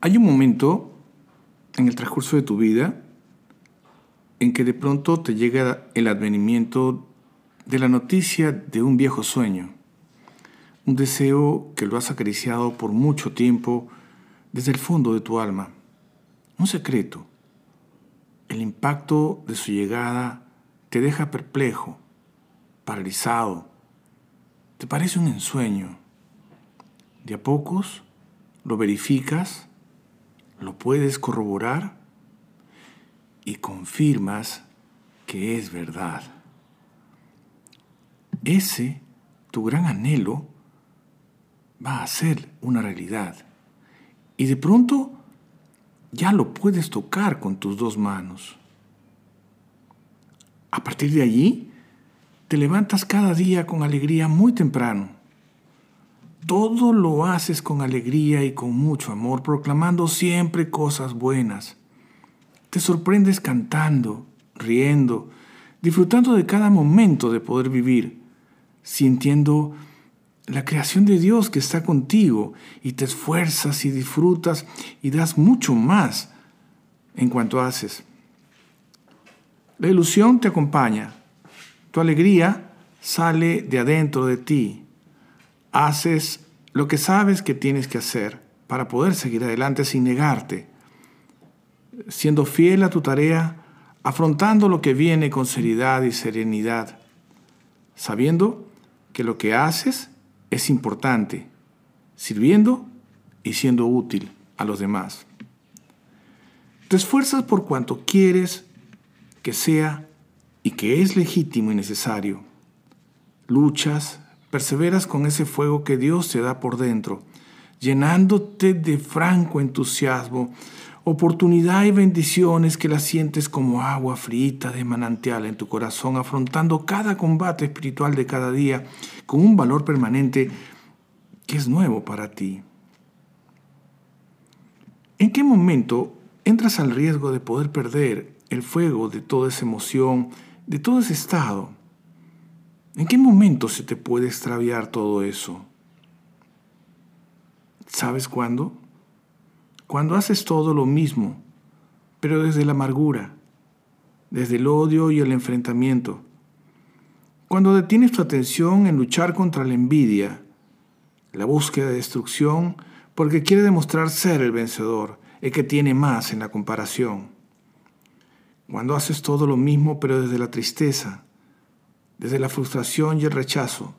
Hay un momento en el transcurso de tu vida en que de pronto te llega el advenimiento de la noticia de un viejo sueño, un deseo que lo has acariciado por mucho tiempo desde el fondo de tu alma, un secreto. El impacto de su llegada te deja perplejo, paralizado, te parece un ensueño. De a pocos lo verificas lo puedes corroborar y confirmas que es verdad. Ese, tu gran anhelo, va a ser una realidad. Y de pronto ya lo puedes tocar con tus dos manos. A partir de allí, te levantas cada día con alegría muy temprano todo lo haces con alegría y con mucho amor, proclamando siempre cosas buenas. Te sorprendes cantando, riendo, disfrutando de cada momento de poder vivir, sintiendo la creación de Dios que está contigo y te esfuerzas y disfrutas y das mucho más en cuanto haces. La ilusión te acompaña, tu alegría sale de adentro de ti haces lo que sabes que tienes que hacer para poder seguir adelante sin negarte, siendo fiel a tu tarea, afrontando lo que viene con seriedad y serenidad, sabiendo que lo que haces es importante, sirviendo y siendo útil a los demás. Te esfuerzas por cuanto quieres que sea y que es legítimo y necesario. Luchas, Perseveras con ese fuego que Dios te da por dentro, llenándote de franco entusiasmo, oportunidad y bendiciones que las sientes como agua frita de manantial en tu corazón, afrontando cada combate espiritual de cada día con un valor permanente que es nuevo para ti. ¿En qué momento entras al riesgo de poder perder el fuego de toda esa emoción, de todo ese estado? ¿En qué momento se te puede extraviar todo eso? ¿Sabes cuándo? Cuando haces todo lo mismo, pero desde la amargura, desde el odio y el enfrentamiento. Cuando detienes tu atención en luchar contra la envidia, la búsqueda de destrucción, porque quiere demostrar ser el vencedor, el que tiene más en la comparación. Cuando haces todo lo mismo, pero desde la tristeza, desde la frustración y el rechazo,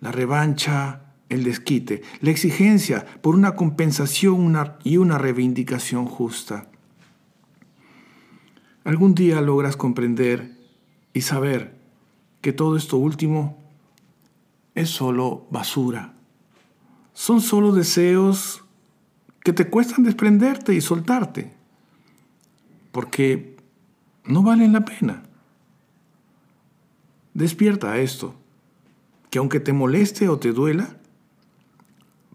la revancha, el desquite, la exigencia por una compensación y una reivindicación justa. Algún día logras comprender y saber que todo esto último es solo basura. Son solo deseos que te cuestan desprenderte y soltarte, porque no valen la pena. Despierta a esto, que aunque te moleste o te duela,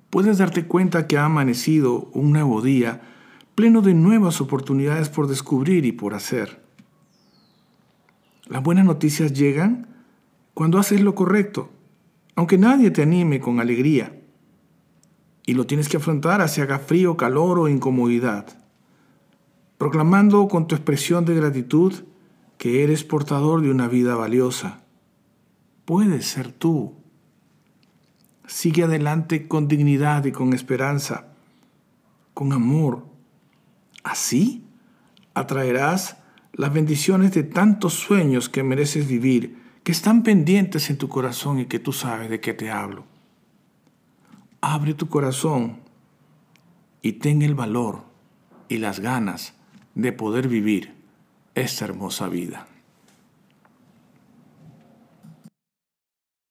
puedes darte cuenta que ha amanecido un nuevo día pleno de nuevas oportunidades por descubrir y por hacer. Las buenas noticias llegan cuando haces lo correcto, aunque nadie te anime con alegría, y lo tienes que afrontar hacia haga frío, calor o incomodidad, proclamando con tu expresión de gratitud que eres portador de una vida valiosa puedes ser tú. Sigue adelante con dignidad y con esperanza, con amor. Así atraerás las bendiciones de tantos sueños que mereces vivir, que están pendientes en tu corazón y que tú sabes de qué te hablo. Abre tu corazón y ten el valor y las ganas de poder vivir esta hermosa vida.